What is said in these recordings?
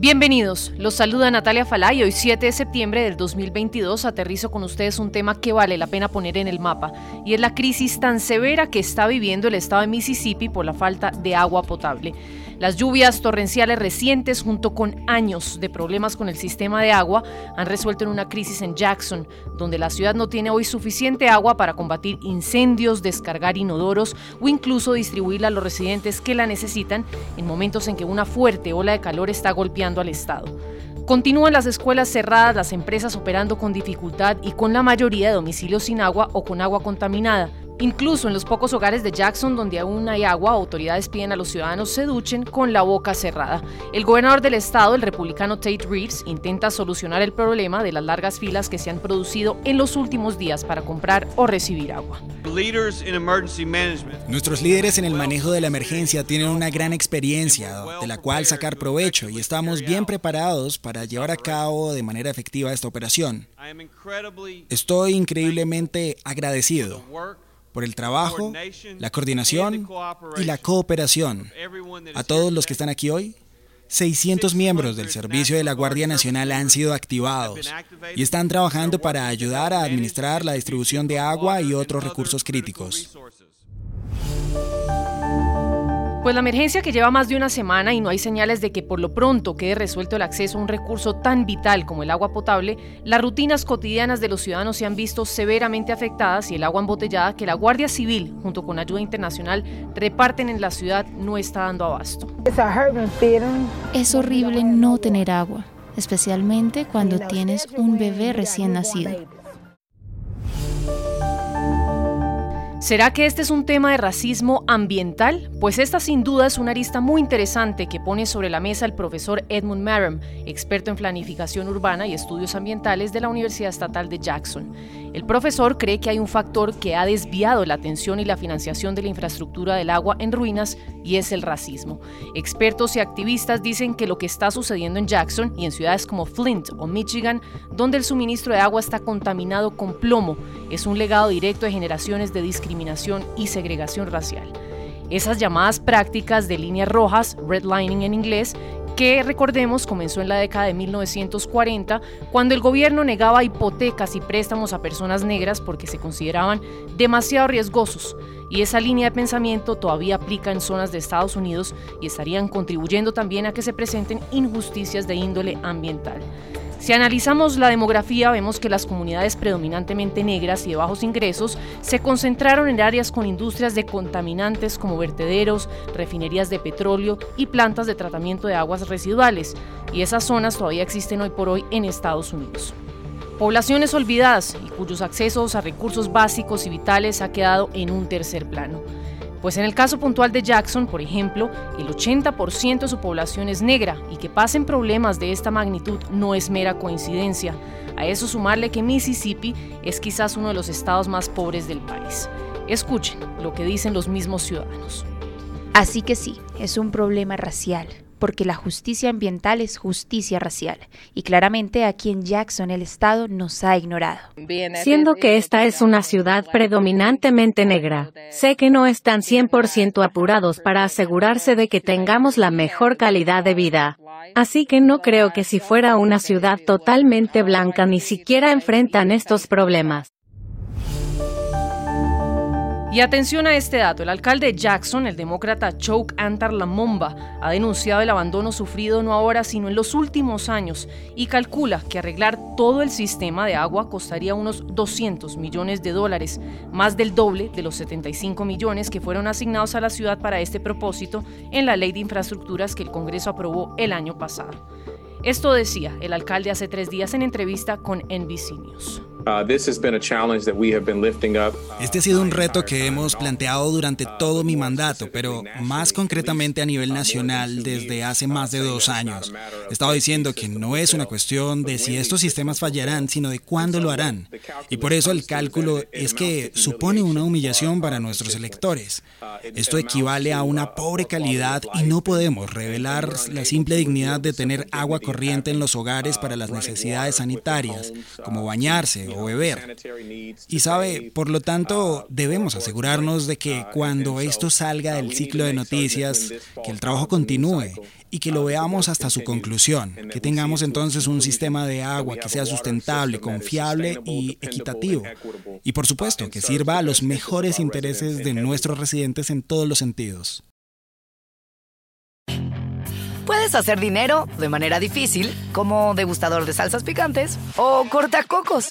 Bienvenidos, los saluda Natalia Falay. Hoy 7 de septiembre del 2022 aterrizo con ustedes un tema que vale la pena poner en el mapa y es la crisis tan severa que está viviendo el estado de Mississippi por la falta de agua potable. Las lluvias torrenciales recientes, junto con años de problemas con el sistema de agua, han resuelto en una crisis en Jackson, donde la ciudad no tiene hoy suficiente agua para combatir incendios, descargar inodoros o incluso distribuirla a los residentes que la necesitan en momentos en que una fuerte ola de calor está golpeando al estado. Continúan las escuelas cerradas, las empresas operando con dificultad y con la mayoría de domicilios sin agua o con agua contaminada, Incluso en los pocos hogares de Jackson donde aún hay agua, autoridades piden a los ciudadanos se duchen con la boca cerrada. El gobernador del estado, el republicano Tate Reeves, intenta solucionar el problema de las largas filas que se han producido en los últimos días para comprar o recibir agua. Nuestros líderes en el manejo de la emergencia tienen una gran experiencia de la cual sacar provecho y estamos bien preparados para llevar a cabo de manera efectiva esta operación. Estoy increíblemente agradecido por el trabajo, la coordinación y la cooperación. A todos los que están aquí hoy, 600 miembros del servicio de la Guardia Nacional han sido activados y están trabajando para ayudar a administrar la distribución de agua y otros recursos críticos. Pues la emergencia que lleva más de una semana y no hay señales de que por lo pronto quede resuelto el acceso a un recurso tan vital como el agua potable, las rutinas cotidianas de los ciudadanos se han visto severamente afectadas y el agua embotellada que la Guardia Civil, junto con ayuda internacional, reparten en la ciudad no está dando abasto. Es horrible no tener agua, especialmente cuando tienes un bebé recién nacido. ¿Será que este es un tema de racismo ambiental? Pues esta sin duda es una arista muy interesante que pone sobre la mesa el profesor Edmund Merrim, experto en planificación urbana y estudios ambientales de la Universidad Estatal de Jackson. El profesor cree que hay un factor que ha desviado la atención y la financiación de la infraestructura del agua en ruinas y es el racismo. Expertos y activistas dicen que lo que está sucediendo en Jackson y en ciudades como Flint o Michigan, donde el suministro de agua está contaminado con plomo, es un legado directo de generaciones de discriminación y segregación racial. Esas llamadas prácticas de líneas rojas, redlining en inglés, que recordemos comenzó en la década de 1940, cuando el gobierno negaba hipotecas y préstamos a personas negras porque se consideraban demasiado riesgosos. Y esa línea de pensamiento todavía aplica en zonas de Estados Unidos y estarían contribuyendo también a que se presenten injusticias de índole ambiental. Si analizamos la demografía, vemos que las comunidades predominantemente negras y de bajos ingresos se concentraron en áreas con industrias de contaminantes como vertederos, refinerías de petróleo y plantas de tratamiento de aguas residuales, y esas zonas todavía existen hoy por hoy en Estados Unidos. Poblaciones olvidadas y cuyos accesos a recursos básicos y vitales ha quedado en un tercer plano. Pues en el caso puntual de Jackson, por ejemplo, el 80% de su población es negra y que pasen problemas de esta magnitud no es mera coincidencia. A eso sumarle que Mississippi es quizás uno de los estados más pobres del país. Escuchen lo que dicen los mismos ciudadanos. Así que sí, es un problema racial, porque la justicia ambiental es justicia racial, y claramente aquí en Jackson el Estado nos ha ignorado. Siendo que esta es una ciudad predominantemente negra, sé que no están 100% apurados para asegurarse de que tengamos la mejor calidad de vida. Así que no creo que si fuera una ciudad totalmente blanca ni siquiera enfrentan estos problemas. Y atención a este dato, el alcalde Jackson, el demócrata Choke Antar Lamomba, ha denunciado el abandono sufrido no ahora sino en los últimos años y calcula que arreglar todo el sistema de agua costaría unos 200 millones de dólares, más del doble de los 75 millones que fueron asignados a la ciudad para este propósito en la ley de infraestructuras que el Congreso aprobó el año pasado. Esto decía el alcalde hace tres días en entrevista con NBC News. Este ha sido un reto que hemos planteado durante todo mi mandato, pero más concretamente a nivel nacional desde hace más de dos años. He estado diciendo que no es una cuestión de si estos sistemas fallarán, sino de cuándo lo harán. Y por eso el cálculo es que supone una humillación para nuestros electores. Esto equivale a una pobre calidad y no podemos revelar la simple dignidad de tener agua corriente en los hogares para las necesidades sanitarias, como bañarse beber. Y sabe, por lo tanto, debemos asegurarnos de que cuando esto salga del ciclo de noticias, que el trabajo continúe y que lo veamos hasta su conclusión, que tengamos entonces un sistema de agua que sea sustentable, confiable y equitativo. Y por supuesto, que sirva a los mejores intereses de nuestros residentes en todos los sentidos. Puedes hacer dinero de manera difícil, como degustador de salsas picantes, o cortacocos,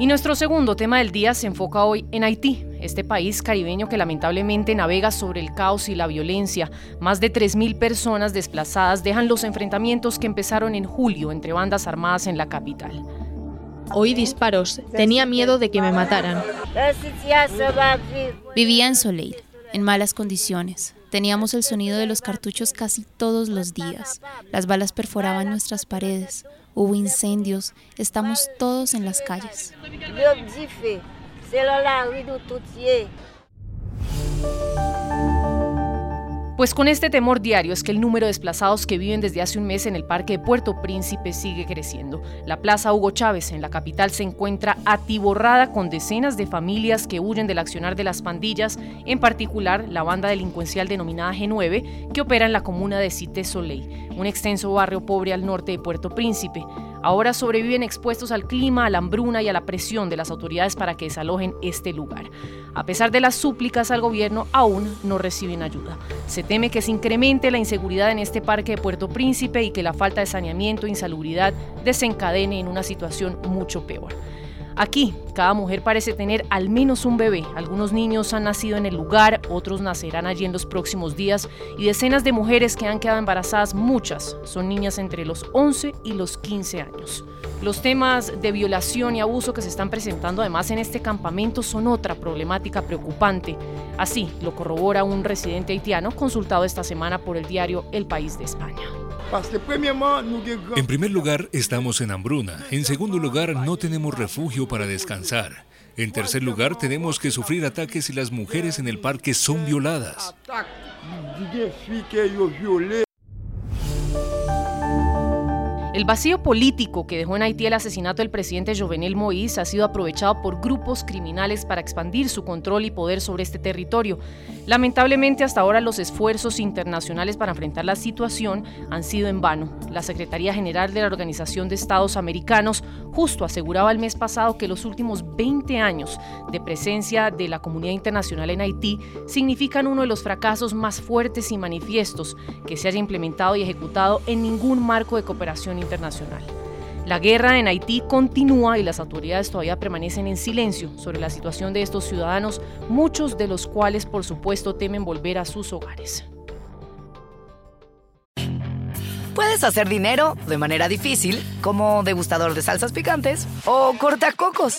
Y nuestro segundo tema del día se enfoca hoy en Haití, este país caribeño que lamentablemente navega sobre el caos y la violencia. Más de 3.000 personas desplazadas dejan los enfrentamientos que empezaron en julio entre bandas armadas en la capital. Oí disparos, tenía miedo de que me mataran. Vivía en Soleil, en malas condiciones. Teníamos el sonido de los cartuchos casi todos los días. Las balas perforaban nuestras paredes. Hubo incendios, estamos todos en las calles. Pues con este temor diario es que el número de desplazados que viven desde hace un mes en el Parque de Puerto Príncipe sigue creciendo. La Plaza Hugo Chávez en la capital se encuentra atiborrada con decenas de familias que huyen del accionar de las pandillas, en particular la banda delincuencial denominada G9, que opera en la comuna de Cité Soleil, un extenso barrio pobre al norte de Puerto Príncipe. Ahora sobreviven expuestos al clima, a la hambruna y a la presión de las autoridades para que desalojen este lugar. A pesar de las súplicas al gobierno, aún no reciben ayuda. Se teme que se incremente la inseguridad en este parque de Puerto Príncipe y que la falta de saneamiento e insalubridad desencadene en una situación mucho peor. Aquí, cada mujer parece tener al menos un bebé. Algunos niños han nacido en el lugar, otros nacerán allí en los próximos días y decenas de mujeres que han quedado embarazadas, muchas son niñas entre los 11 y los 15 años. Los temas de violación y abuso que se están presentando además en este campamento son otra problemática preocupante. Así lo corrobora un residente haitiano consultado esta semana por el diario El País de España. En primer lugar, estamos en hambruna. En segundo lugar, no tenemos refugio para descansar. En tercer lugar, tenemos que sufrir ataques y las mujeres en el parque son violadas. El vacío político que dejó en Haití el asesinato del presidente Jovenel Moïse ha sido aprovechado por grupos criminales para expandir su control y poder sobre este territorio. Lamentablemente, hasta ahora los esfuerzos internacionales para enfrentar la situación han sido en vano. La Secretaría General de la Organización de Estados Americanos justo aseguraba el mes pasado que los últimos 20 años de presencia de la comunidad internacional en Haití significan uno de los fracasos más fuertes y manifiestos que se haya implementado y ejecutado en ningún marco de cooperación internacional. La guerra en Haití continúa y las autoridades todavía permanecen en silencio sobre la situación de estos ciudadanos, muchos de los cuales por supuesto temen volver a sus hogares. Puedes hacer dinero de manera difícil, como degustador de salsas picantes, o cortacocos,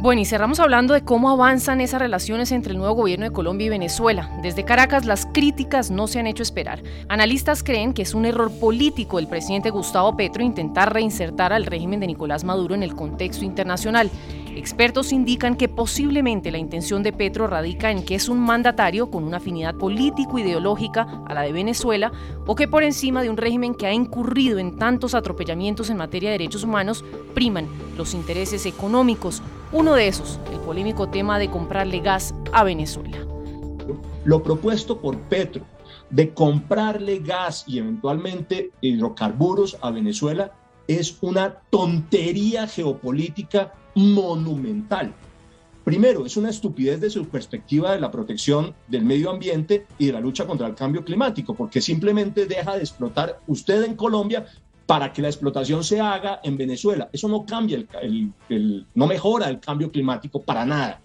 Bueno, y cerramos hablando de cómo avanzan esas relaciones entre el nuevo gobierno de Colombia y Venezuela. Desde Caracas las críticas no se han hecho esperar. Analistas creen que es un error político del presidente Gustavo Petro intentar reinsertar al régimen de Nicolás Maduro en el contexto internacional. Expertos indican que posiblemente la intención de Petro radica en que es un mandatario con una afinidad político-ideológica a la de Venezuela o que por encima de un régimen que ha incurrido en tantos atropellamientos en materia de derechos humanos priman los intereses económicos. Uno de esos, el polémico tema de comprarle gas a Venezuela. Lo propuesto por Petro de comprarle gas y eventualmente hidrocarburos a Venezuela es una tontería geopolítica monumental. Primero, es una estupidez de su perspectiva de la protección del medio ambiente y de la lucha contra el cambio climático, porque simplemente deja de explotar usted en Colombia para que la explotación se haga en Venezuela. Eso no cambia, el, no mejora el cambio climático para nada.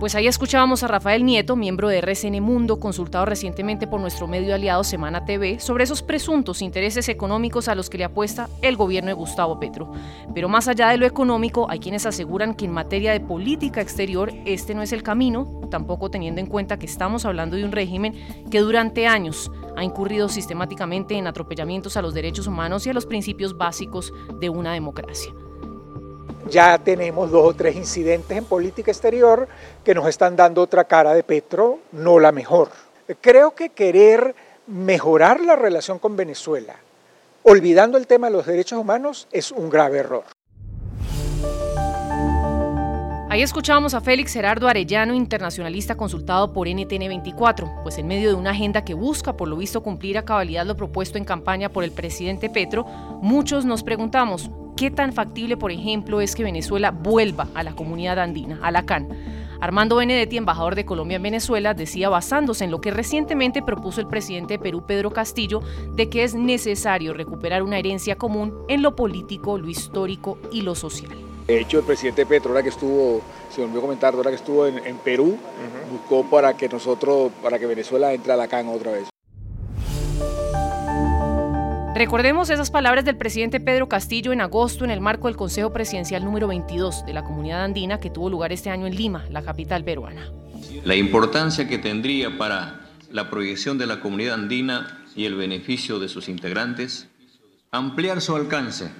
Pues ahí escuchábamos a Rafael Nieto, miembro de RCN Mundo, consultado recientemente por nuestro medio aliado Semana TV, sobre esos presuntos intereses económicos a los que le apuesta el gobierno de Gustavo Petro. Pero más allá de lo económico, hay quienes aseguran que en materia de política exterior este no es el camino, tampoco teniendo en cuenta que estamos hablando de un régimen que durante años ha incurrido sistemáticamente en atropellamientos a los derechos humanos y a los principios básicos de una democracia ya tenemos dos o tres incidentes en política exterior que nos están dando otra cara de Petro, no la mejor. Creo que querer mejorar la relación con Venezuela, olvidando el tema de los derechos humanos, es un grave error. Ahí escuchábamos a Félix Gerardo Arellano, internacionalista consultado por NTN 24, pues en medio de una agenda que busca por lo visto cumplir a cabalidad lo propuesto en campaña por el presidente Petro, muchos nos preguntamos, ¿qué tan factible, por ejemplo, es que Venezuela vuelva a la comunidad andina, a la CAN? Armando Benedetti, embajador de Colombia en Venezuela, decía basándose en lo que recientemente propuso el presidente de Perú, Pedro Castillo, de que es necesario recuperar una herencia común en lo político, lo histórico y lo social. De hecho, el presidente Petro, ahora que estuvo, se volvió a comentar, ahora que estuvo en, Perú, buscó para que nosotros, para que Venezuela entre a la CAN otra vez. Recordemos esas palabras del presidente Pedro Castillo en agosto en el marco del Consejo Presidencial número 22 de la Comunidad Andina que tuvo lugar este año en Lima, la capital peruana. La importancia que tendría para la proyección de la comunidad andina y el beneficio de sus integrantes, ampliar su alcance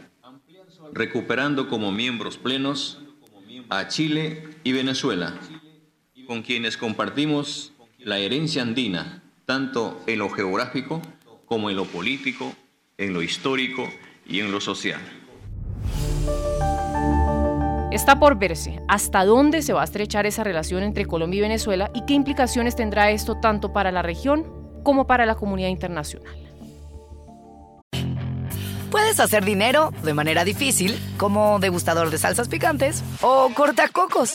recuperando como miembros plenos a Chile y Venezuela, con quienes compartimos la herencia andina, tanto en lo geográfico como en lo político, en lo histórico y en lo social. Está por verse hasta dónde se va a estrechar esa relación entre Colombia y Venezuela y qué implicaciones tendrá esto tanto para la región como para la comunidad internacional. Puedes hacer dinero de manera difícil, como degustador de salsas picantes, o cortacocos,